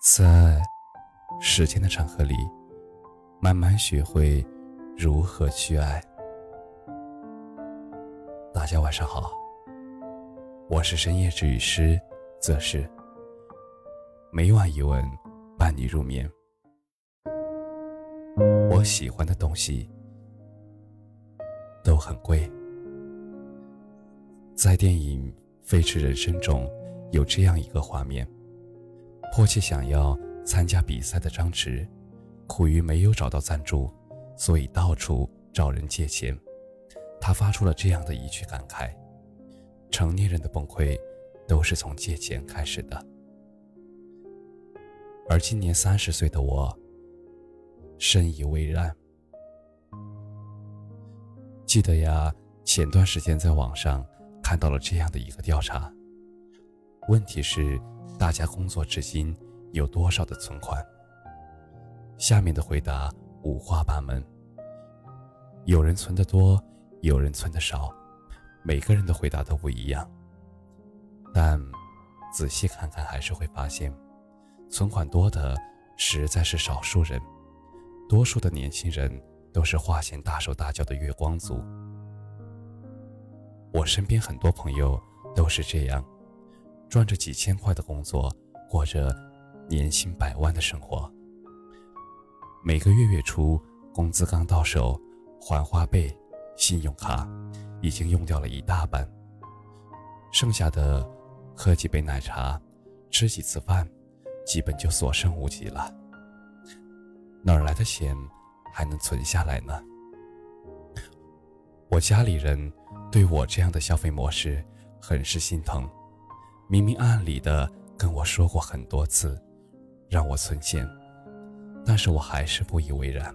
在时间的长河里，慢慢学会如何去爱。大家晚上好，我是深夜治愈师则是每晚一问伴你入眠。我喜欢的东西都很贵。在电影《飞驰人生》中有这样一个画面。迫切想要参加比赛的张弛，苦于没有找到赞助，所以到处找人借钱。他发出了这样的一句感慨：“成年人的崩溃，都是从借钱开始的。”而今年三十岁的我，深以为然。记得呀，前段时间在网上看到了这样的一个调查，问题是。大家工作至今有多少的存款？下面的回答五花八门。有人存的多，有人存的少，每个人的回答都不一样。但仔细看看，还是会发现，存款多的实在是少数人，多数的年轻人都是花钱大手大脚的月光族。我身边很多朋友都是这样。赚着几千块的工作，过着年薪百万的生活。每个月月初工资刚到手，还花呗、信用卡已经用掉了一大半，剩下的喝几杯奶茶、吃几次饭，基本就所剩无几了。哪儿来的钱还能存下来呢？我家里人对我这样的消费模式很是心疼。明明暗里的跟我说过很多次，让我存钱，但是我还是不以为然。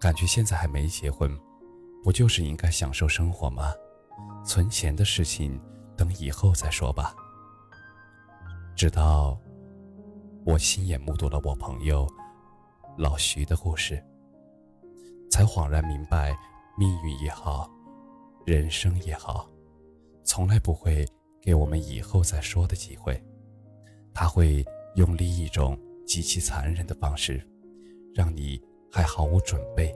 感觉现在还没结婚，不就是应该享受生活吗？存钱的事情等以后再说吧。直到我亲眼目睹了我朋友老徐的故事，才恍然明白，命运也好，人生也好，从来不会。给我们以后再说的机会，他会用另一种极其残忍的方式，让你还毫无准备，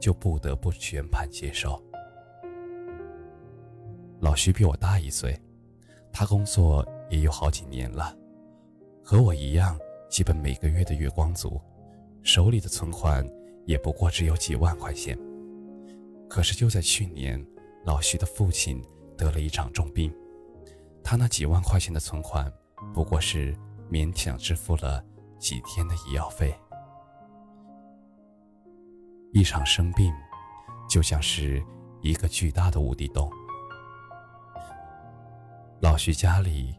就不得不全盘接受。老徐比我大一岁，他工作也有好几年了，和我一样，基本每个月的月光族，手里的存款也不过只有几万块钱。可是就在去年，老徐的父亲得了一场重病。他那几万块钱的存款，不过是勉强支付了几天的医药费。一场生病，就像是一个巨大的无底洞。老徐家里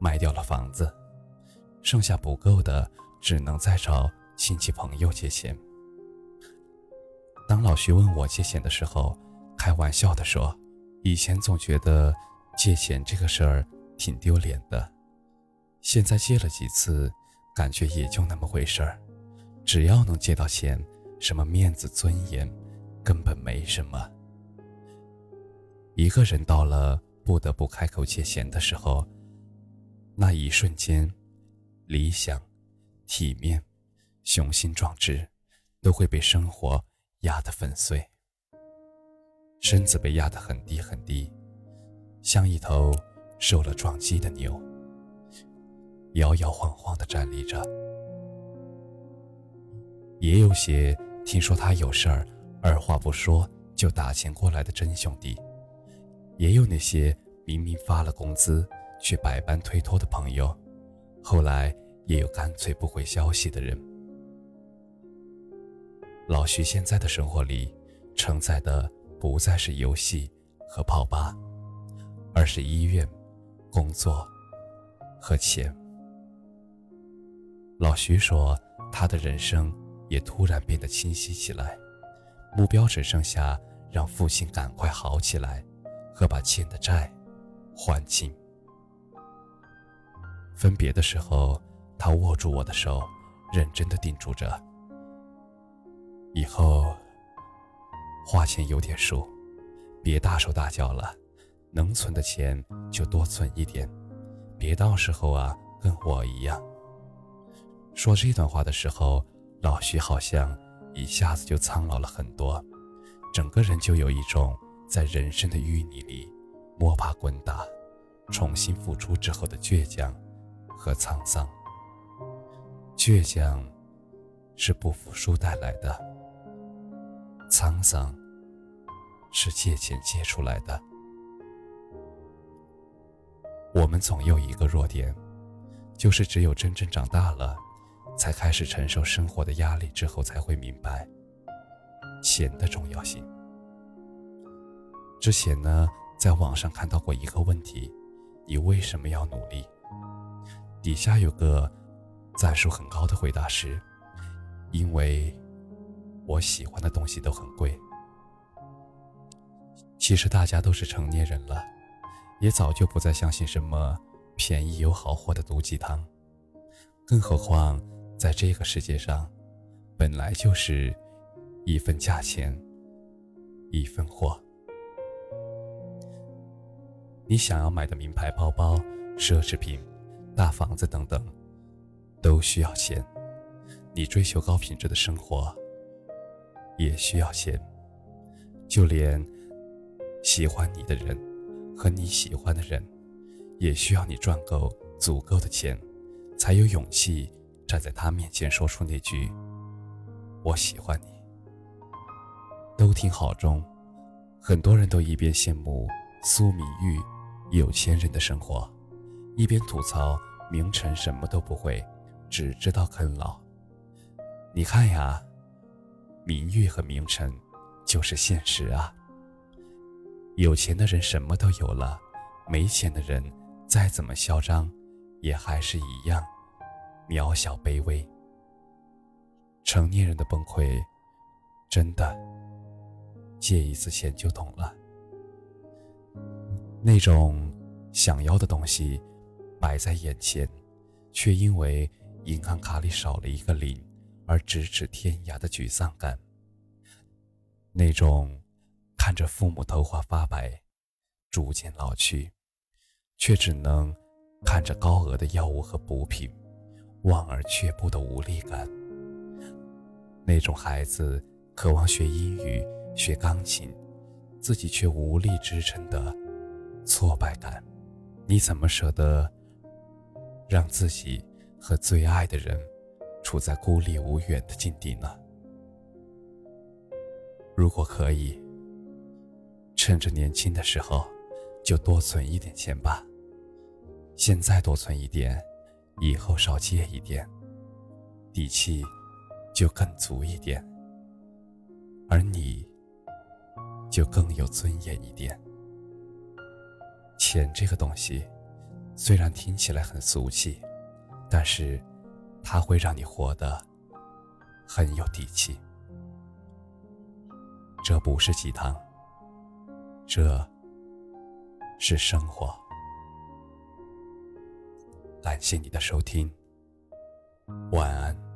卖掉了房子，剩下不够的，只能再找亲戚朋友借钱。当老徐问我借钱的时候，开玩笑的说：“以前总觉得……”借钱这个事儿挺丢脸的，现在借了几次，感觉也就那么回事儿。只要能借到钱，什么面子尊严，根本没什么。一个人到了不得不开口借钱的时候，那一瞬间，理想、体面、雄心壮志，都会被生活压得粉碎，身子被压得很低很低。像一头受了撞击的牛，摇摇晃晃地站立着。也有些听说他有事儿，二话不说就打钱过来的真兄弟，也有那些明明发了工资却百般推脱的朋友，后来也有干脆不回消息的人。老徐现在的生活里，承载的不再是游戏和泡吧。而是医院、工作和钱。老徐说，他的人生也突然变得清晰起来，目标只剩下让父亲赶快好起来，和把欠的债还清。分别的时候，他握住我的手，认真的叮嘱着：“以后花钱有点数，别大手大脚了。”能存的钱就多存一点，别到时候啊跟我一样，说这段话的时候，老徐好像一下子就苍老了很多，整个人就有一种在人生的淤泥里摸爬滚打、重新复出之后的倔强和沧桑。倔强是不服输带来的，沧桑是借钱借出来的。我们总有一个弱点，就是只有真正长大了，才开始承受生活的压力之后，才会明白钱的重要性。之前呢，在网上看到过一个问题：你为什么要努力？底下有个赞数很高的回答是：因为我喜欢的东西都很贵。其实大家都是成年人了。也早就不再相信什么便宜有好货的毒鸡汤，更何况在这个世界上，本来就是一分价钱一分货。你想要买的名牌包包、奢侈品、大房子等等，都需要钱；你追求高品质的生活，也需要钱。就连喜欢你的人。和你喜欢的人，也需要你赚够足够的钱，才有勇气站在他面前说出那句“我喜欢你”。都挺好中，很多人都一边羡慕苏明玉有钱人的生活，一边吐槽明晨什么都不会，只知道啃老。你看呀，明玉和明晨就是现实啊。有钱的人什么都有了，没钱的人再怎么嚣张，也还是一样渺小卑微。成年人的崩溃，真的借一次钱就懂了。那种想要的东西摆在眼前，却因为银行卡里少了一个零而咫尺天涯的沮丧感。那种。看着父母头发发白，逐渐老去，却只能看着高额的药物和补品，望而却步的无力感。那种孩子渴望学英语、学钢琴，自己却无力支撑的挫败感。你怎么舍得让自己和最爱的人处在孤立无援的境地呢？如果可以。趁着年轻的时候，就多存一点钱吧。现在多存一点，以后少借一点，底气就更足一点，而你就更有尊严一点。钱这个东西，虽然听起来很俗气，但是它会让你活得很有底气。这不是鸡汤。这是生活。感谢你的收听，晚安。